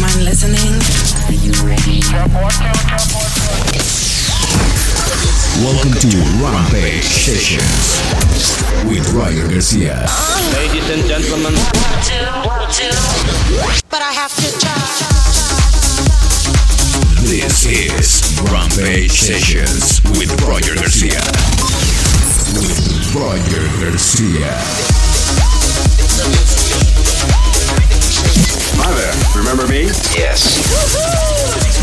mind listening. Welcome to Rampage Sessions with Roger Garcia. Ladies and gentlemen. But I have to try. This is Rampage Sessions with Roger Garcia. With Roger Garcia. Hi there. Remember me? Yes.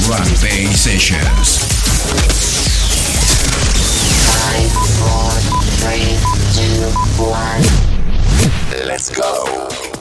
Rampage Sessions. Five, four, three, two, one. Let's go.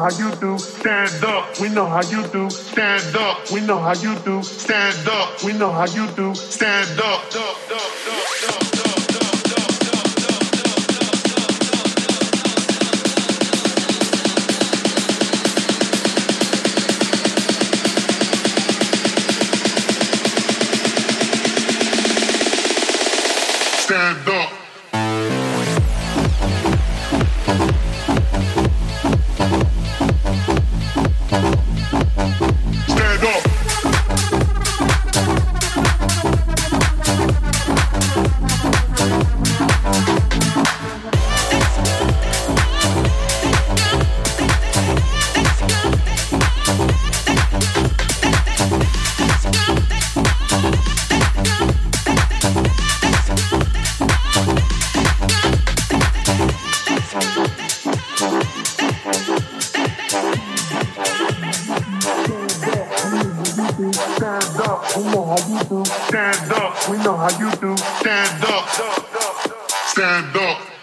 How you do. Stand up. We know how you do. Stand up. We know how you do. Stand up. We know how you do. Stand Up. We know how you do. Stand up. Stand up.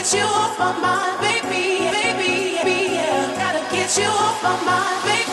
get you off my mind, baby, baby, baby, yeah. Gotta get you off my mind, baby.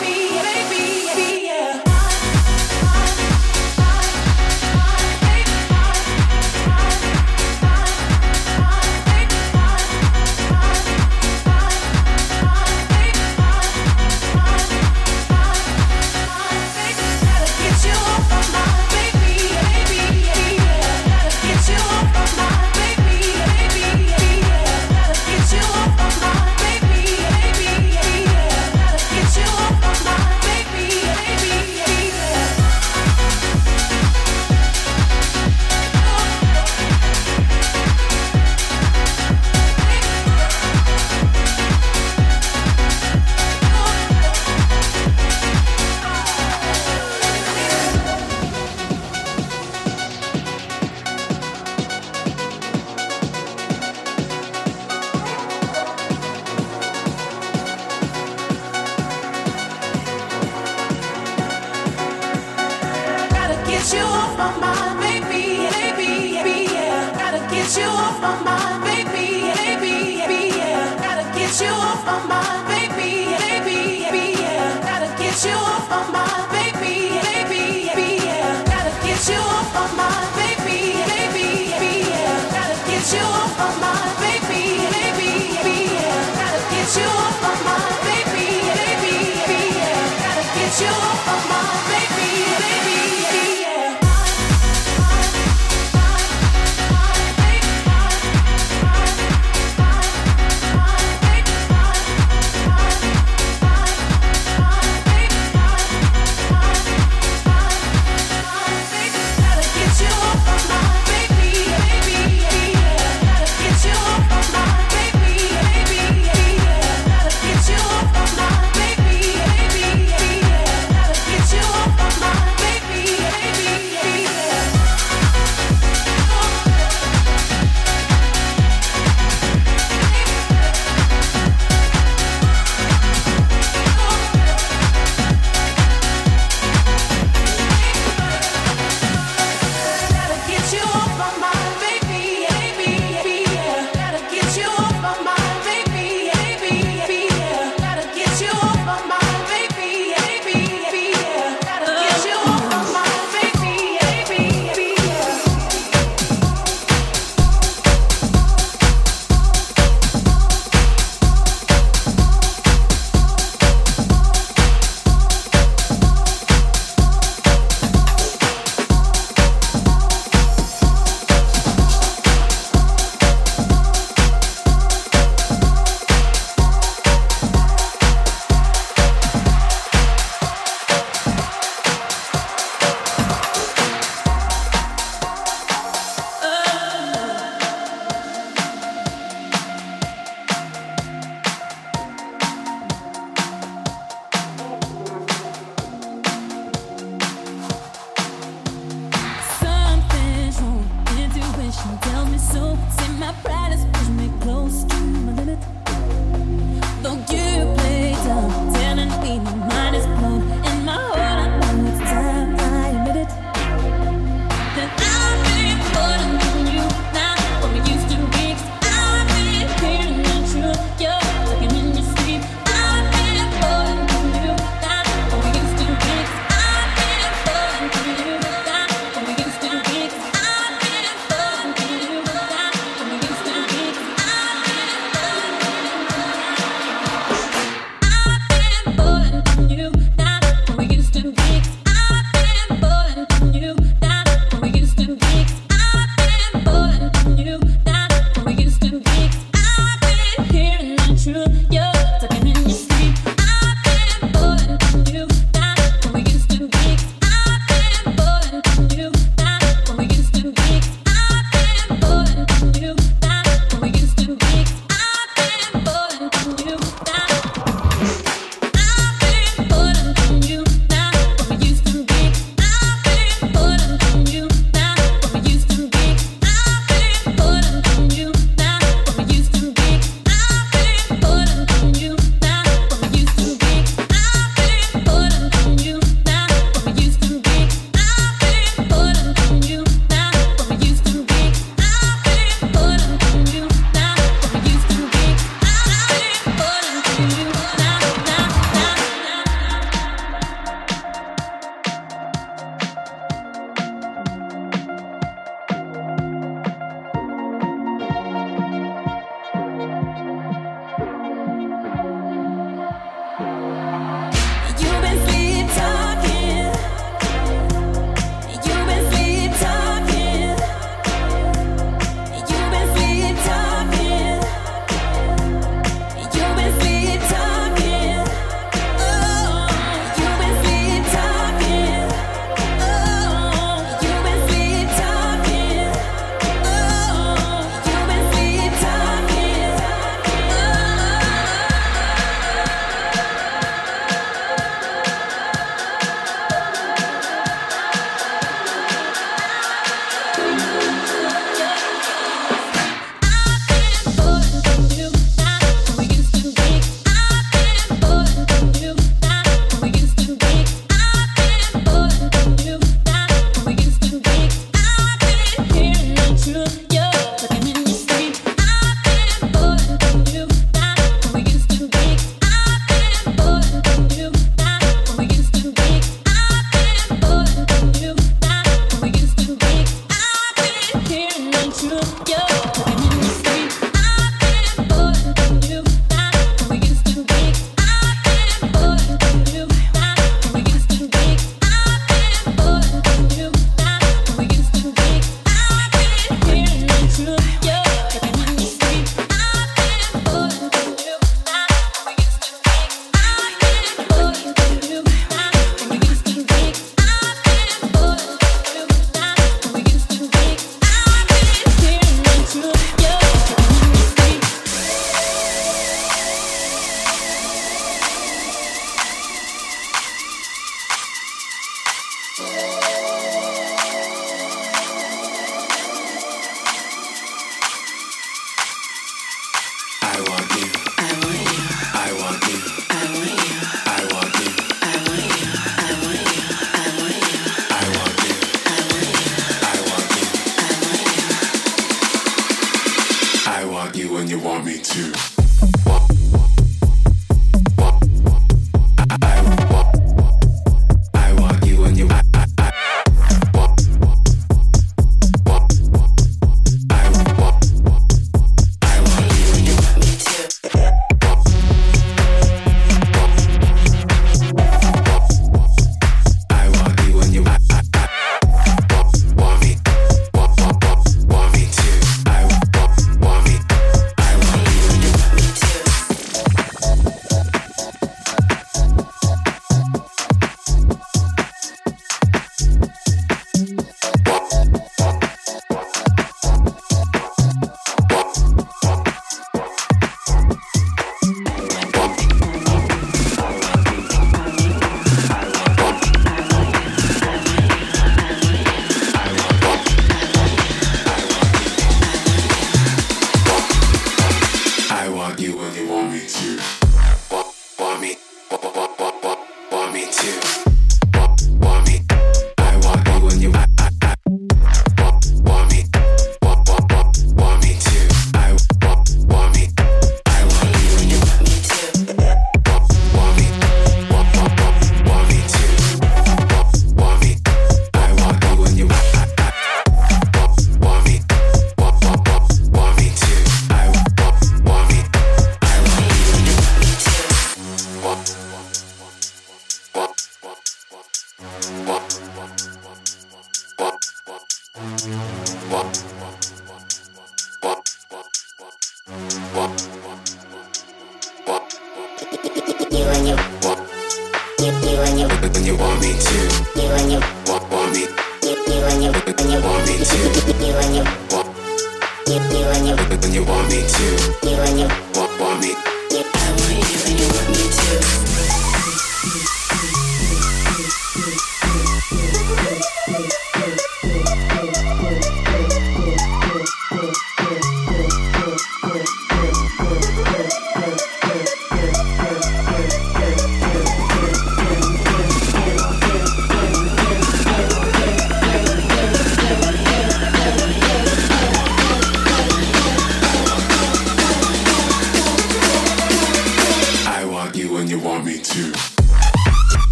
you, you, you, when you want me to. You, when you. Want, want me.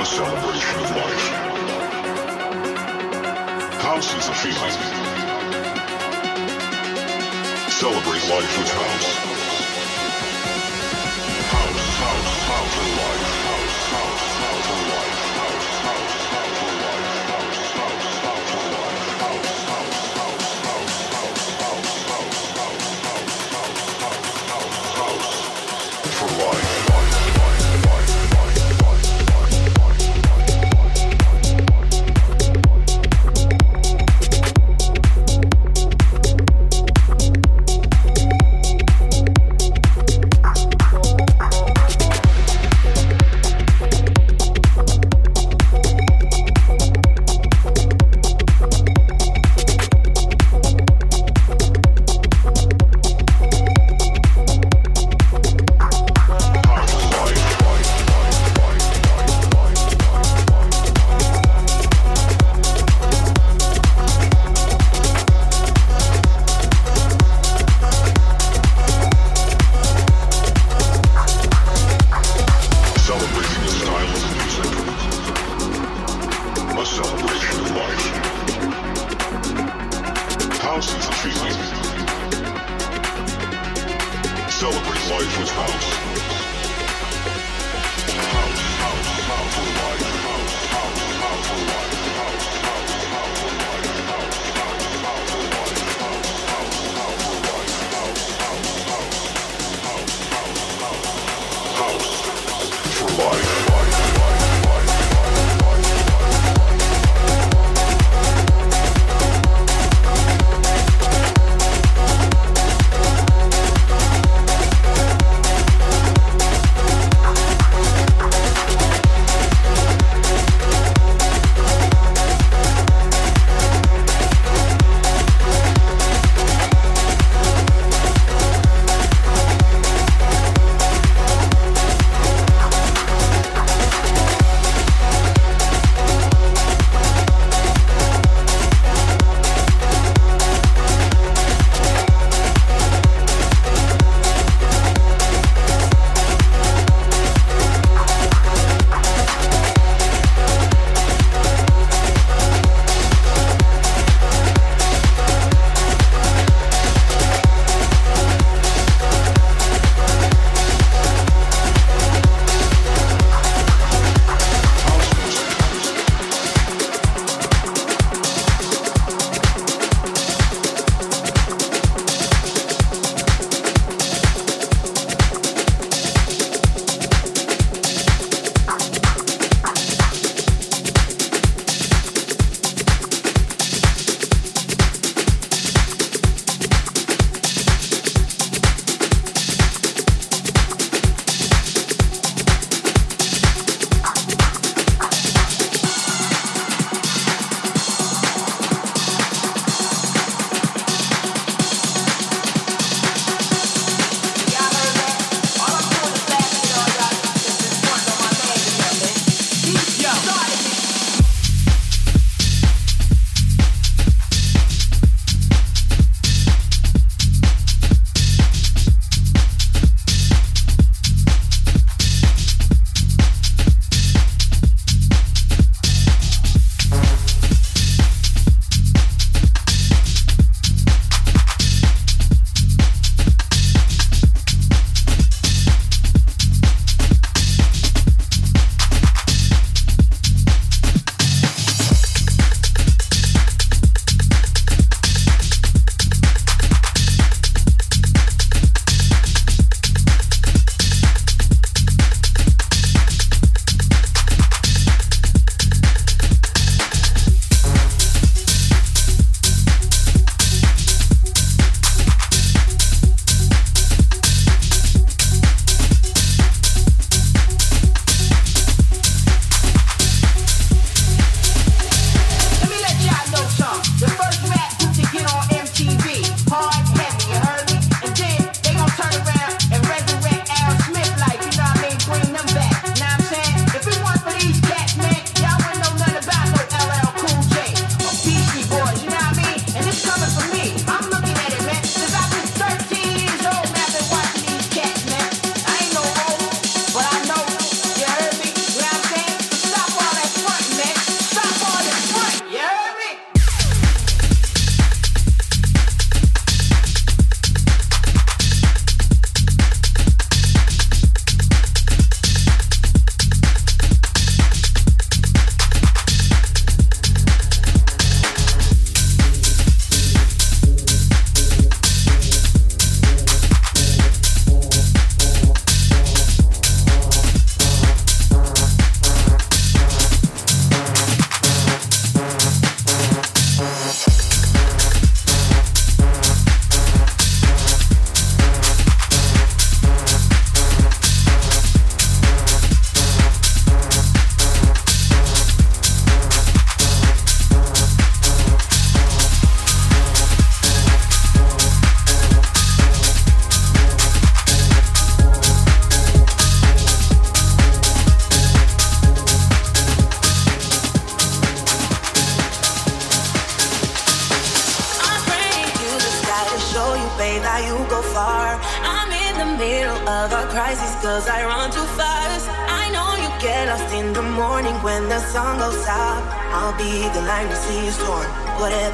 a celebration of life. House is a feeling. Celebrate life with house. whatever.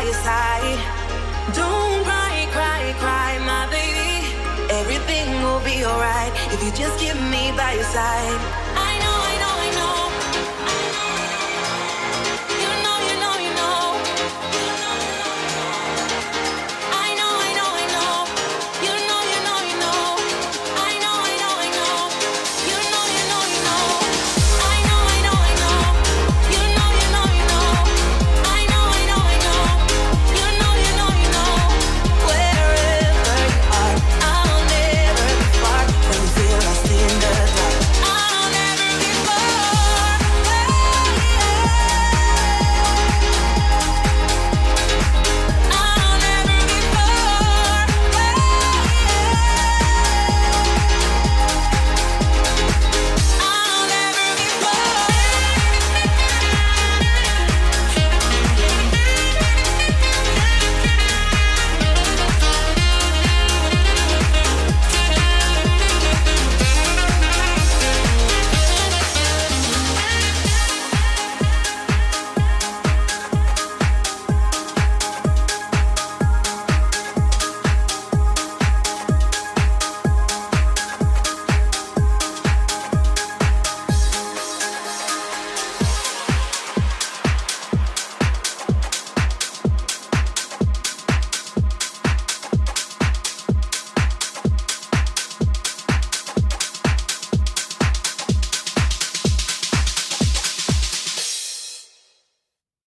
by your. Don't cry, cry, cry, my baby. Everything will be alright if you just keep me by your side.